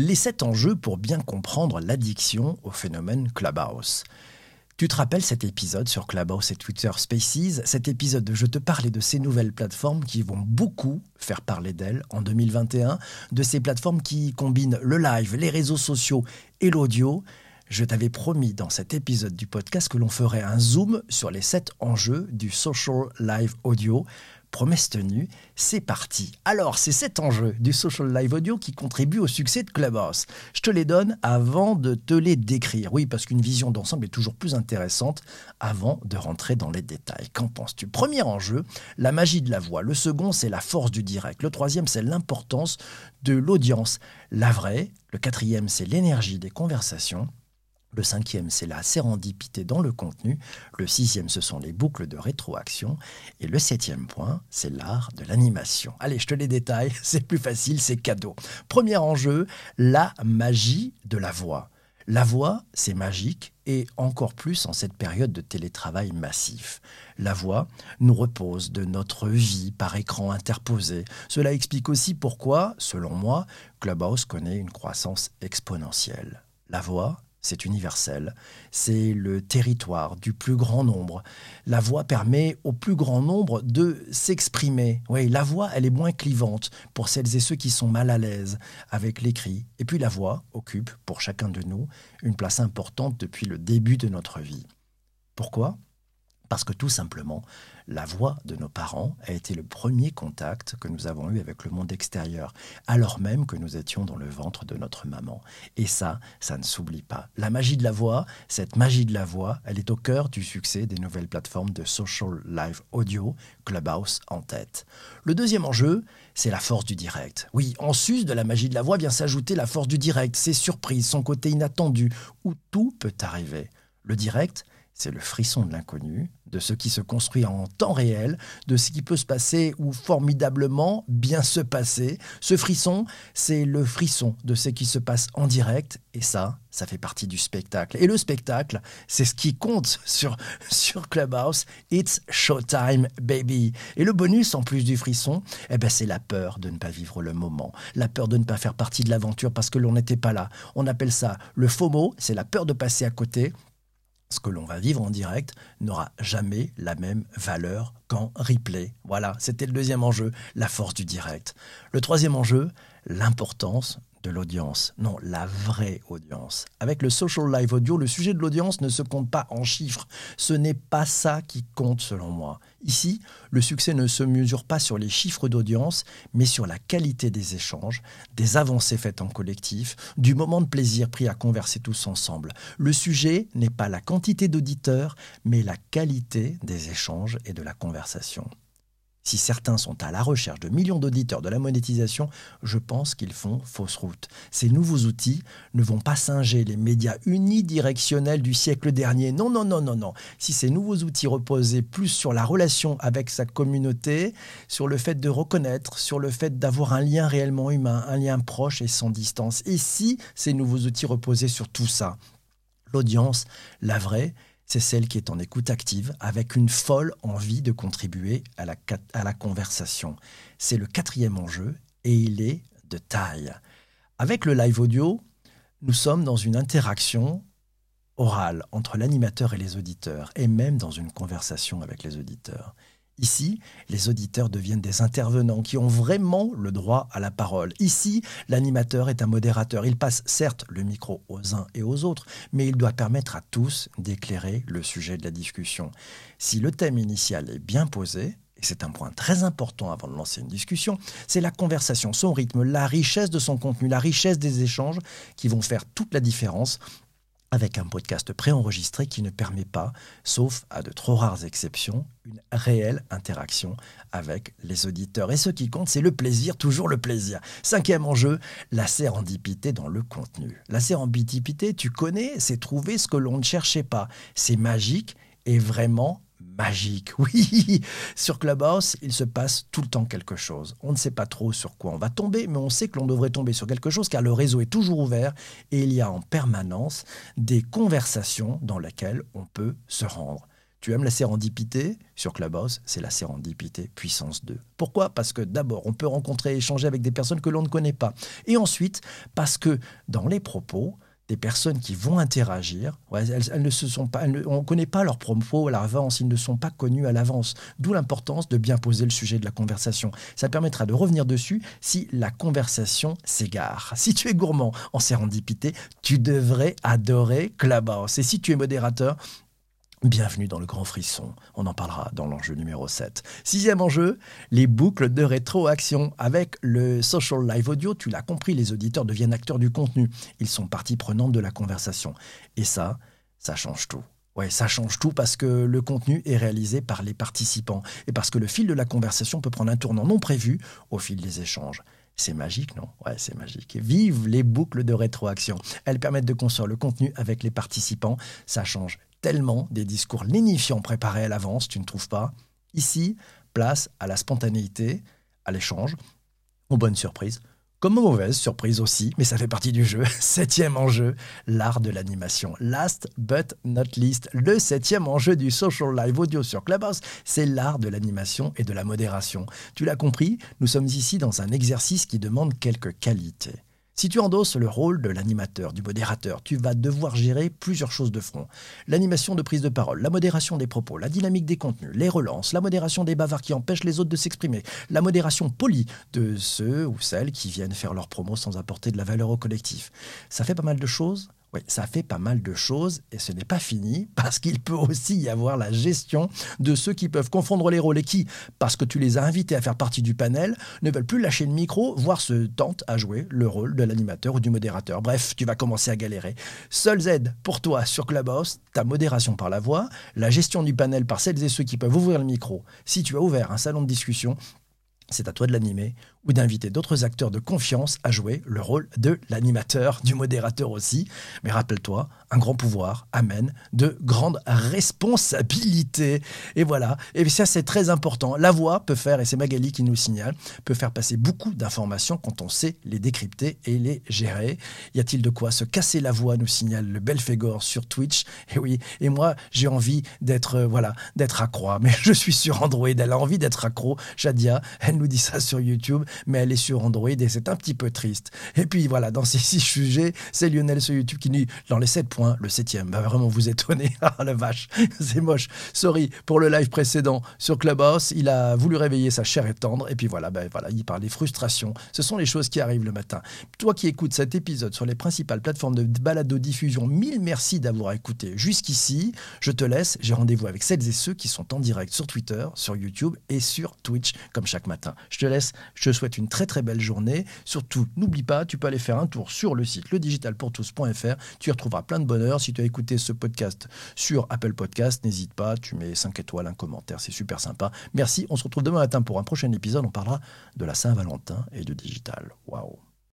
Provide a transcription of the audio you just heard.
Les sept enjeux pour bien comprendre l'addiction au phénomène Clubhouse. Tu te rappelles cet épisode sur Clubhouse et Twitter Spaces, cet épisode où je te parlais de ces nouvelles plateformes qui vont beaucoup faire parler d'elles en 2021, de ces plateformes qui combinent le live, les réseaux sociaux et l'audio. Je t'avais promis dans cet épisode du podcast que l'on ferait un zoom sur les sept enjeux du social live audio Promesse tenue, c'est parti. Alors, c'est cet enjeu du social live audio qui contribue au succès de Clubhouse. Je te les donne avant de te les décrire. Oui, parce qu'une vision d'ensemble est toujours plus intéressante avant de rentrer dans les détails. Qu'en penses-tu? Premier enjeu, la magie de la voix. Le second, c'est la force du direct. Le troisième, c'est l'importance de l'audience. La vraie. Le quatrième, c'est l'énergie des conversations. Le cinquième, c'est la sérendipité dans le contenu. Le sixième, ce sont les boucles de rétroaction. Et le septième point, c'est l'art de l'animation. Allez, je te les détaille, c'est plus facile, c'est cadeau. Premier enjeu, la magie de la voix. La voix, c'est magique et encore plus en cette période de télétravail massif. La voix nous repose de notre vie par écran interposé. Cela explique aussi pourquoi, selon moi, Clubhouse connaît une croissance exponentielle. La voix, c'est universel, c'est le territoire du plus grand nombre. La voix permet au plus grand nombre de s'exprimer. Oui, la voix, elle est moins clivante pour celles et ceux qui sont mal à l'aise avec l'écrit. Et puis la voix occupe, pour chacun de nous, une place importante depuis le début de notre vie. Pourquoi? Parce que tout simplement, la voix de nos parents a été le premier contact que nous avons eu avec le monde extérieur, alors même que nous étions dans le ventre de notre maman. Et ça, ça ne s'oublie pas. La magie de la voix, cette magie de la voix, elle est au cœur du succès des nouvelles plateformes de social live audio, Clubhouse en tête. Le deuxième enjeu, c'est la force du direct. Oui, en sus de la magie de la voix vient s'ajouter la force du direct, ses surprises, son côté inattendu, où tout peut arriver. Le direct, c'est le frisson de l'inconnu, de ce qui se construit en temps réel, de ce qui peut se passer ou formidablement bien se passer. Ce frisson, c'est le frisson de ce qui se passe en direct, et ça, ça fait partie du spectacle. Et le spectacle, c'est ce qui compte sur, sur Clubhouse. It's showtime, baby. Et le bonus, en plus du frisson, eh ben, c'est la peur de ne pas vivre le moment, la peur de ne pas faire partie de l'aventure parce que l'on n'était pas là. On appelle ça le FOMO, c'est la peur de passer à côté ce que l'on va vivre en direct n'aura jamais la même valeur qu'en replay. Voilà, c'était le deuxième enjeu, la force du direct. Le troisième enjeu, l'importance de l'audience. Non, la vraie audience. Avec le social live audio, le sujet de l'audience ne se compte pas en chiffres. Ce n'est pas ça qui compte selon moi. Ici, le succès ne se mesure pas sur les chiffres d'audience, mais sur la qualité des échanges, des avancées faites en collectif, du moment de plaisir pris à converser tous ensemble. Le sujet n'est pas la quantité d'auditeurs, mais la qualité des échanges et de la conversation. Si certains sont à la recherche de millions d'auditeurs de la monétisation, je pense qu'ils font fausse route. Ces nouveaux outils ne vont pas singer les médias unidirectionnels du siècle dernier. Non, non, non, non, non. Si ces nouveaux outils reposaient plus sur la relation avec sa communauté, sur le fait de reconnaître, sur le fait d'avoir un lien réellement humain, un lien proche et sans distance, et si ces nouveaux outils reposaient sur tout ça, l'audience, la vraie, c'est celle qui est en écoute active, avec une folle envie de contribuer à la, conversation. C'est le quatrième enjeu, et il est de taille. Avec le live audio, nous sommes dans une interaction orale entre l'animateur et les auditeurs, et même dans une conversation avec les auditeurs. Ici, les auditeurs deviennent des intervenants qui ont vraiment le droit à la parole. Ici, l'animateur est un modérateur. Il passe certes le micro aux uns et aux autres, mais il doit permettre à tous d'éclairer le sujet de la discussion. Si le thème initial est bien posé, et c'est un point très important avant de lancer une discussion, c'est la conversation, son rythme, la richesse de son contenu, la richesse des échanges qui vont faire toute la différence avec un podcast préenregistré qui ne permet pas, sauf à de trop rares exceptions, une réelle interaction avec les auditeurs. Et ce qui compte, c'est le plaisir, toujours le plaisir. Cinquième enjeu, la sérendipité dans le contenu. La sérendipité, tu connais, c'est trouver ce que l'on ne cherchait pas. C'est magique et vraiment magique. Oui, sur Clubhouse, il se passe tout le temps quelque chose. On ne sait pas trop sur quoi on va tomber, mais on sait que l'on devrait tomber sur quelque chose car le réseau est toujours ouvert et il y a en permanence des conversations dans lesquelles on peut se rendre. Tu aimes la sérendipité? Sur Clubhouse, c'est la sérendipité puissance 2. Pourquoi? Parce que d'abord, on peut rencontrer et échanger avec des personnes que l'on ne connaît pas. Et ensuite, parce que dans les propos, des personnes qui vont interagir, elles, ne se sont pas, on ne connaît pas leurs propos à l'avance, ils ne sont pas connus à l'avance. D'où l'importance de bien poser le sujet de la conversation. Ça permettra de revenir dessus si la conversation s'égare. Si tu es gourmand en sérendipité, tu devrais adorer Clubhouse. Et si tu es modérateur, Bienvenue dans le grand frisson, on en parlera dans l'enjeu numéro 7. Sixième enjeu, les boucles de rétroaction. Avec le social live audio, tu l'as compris, les auditeurs deviennent acteurs du contenu. Ils sont partie prenante de la conversation. Et ça, ça change tout. Ouais, ça change tout parce que le contenu est réalisé par les participants et parce que le fil de la conversation peut prendre un tournant non prévu au fil des échanges. C'est magique, non? Ouais, c'est magique. Vive les boucles de rétroaction. Elles permettent de construire le contenu avec les participants. Ça change tellement des discours lénifiants préparés à l'avance, tu ne trouves pas Ici, place à la spontanéité, à l'échange, aux bonnes surprises, comme aux mauvaises surprises aussi, mais ça fait partie du jeu. Septième enjeu, l'art de l'animation. Last but not least, le septième enjeu du social live audio sur Clubhouse, c'est l'art de l'animation et de la modération. Tu l'as compris, nous sommes ici dans un exercice qui demande quelques qualités. Si tu endosses le rôle de l'animateur, du modérateur, tu vas devoir gérer plusieurs choses de front. L'animation de prise de parole, la modération des propos, la dynamique des contenus, les relances, la modération des bavards qui empêchent les autres de s'exprimer, la modération polie de ceux ou celles qui viennent faire leur promo sans apporter de la valeur au collectif. Ça fait pas mal de choses oui, ça fait pas mal de choses et ce n'est pas fini parce qu'il peut aussi y avoir la gestion de ceux qui peuvent confondre les rôles et qui, parce que tu les as invités à faire partie du panel, ne veulent plus lâcher le micro, voire se tentent à jouer le rôle de l'animateur ou du modérateur. Bref, tu vas commencer à galérer. Seule aide pour toi sur Clubhouse, ta modération par la voix, la gestion du panel par celles et ceux qui peuvent ouvrir le micro. Si tu as ouvert un salon de discussion, c'est à toi de l'animer ou d'inviter d'autres acteurs de confiance à jouer le rôle de l'animateur, du modérateur aussi. Mais rappelle-toi, un grand pouvoir amène de grandes responsabilités. Et voilà, et ça c'est très important. La voix peut faire, et c'est Magali qui nous signale, peut faire passer beaucoup d'informations quand on sait les décrypter et les gérer. Y a-t-il de quoi se casser la voix, nous signale le Belphégor sur Twitch. Et oui, et moi j'ai envie d'être, euh, voilà, accro, mais je suis sur Android, elle a envie d'être accro. Jadia, elle nous dit ça sur YouTube mais elle est sur Android et c'est un petit peu triste. Et puis voilà, dans ces six sujets, c'est Lionel sur YouTube qui dit dans les sept points, le septième va vraiment vous étonner. Ah la vache, c'est moche. Sorry pour le live précédent sur Clubhouse, il a voulu réveiller sa chair et tendre et puis voilà, ben voilà, il parle des frustrations. Ce sont les choses qui arrivent le matin. Toi qui écoutes cet épisode sur les principales plateformes de balado-diffusion, mille merci d'avoir écouté jusqu'ici. Je te laisse, j'ai rendez-vous avec celles et ceux qui sont en direct sur Twitter, sur YouTube et sur Twitch comme chaque matin. Je te laisse, je souhaite une très très belle journée. Surtout, n'oublie pas, tu peux aller faire un tour sur le site ledigitalpourtous.fr. Tu y retrouveras plein de bonheur. Si tu as écouté ce podcast sur Apple Podcast, n'hésite pas, tu mets 5 étoiles, un commentaire, c'est super sympa. Merci, on se retrouve demain matin pour un prochain épisode. On parlera de la Saint-Valentin et de digital. Waouh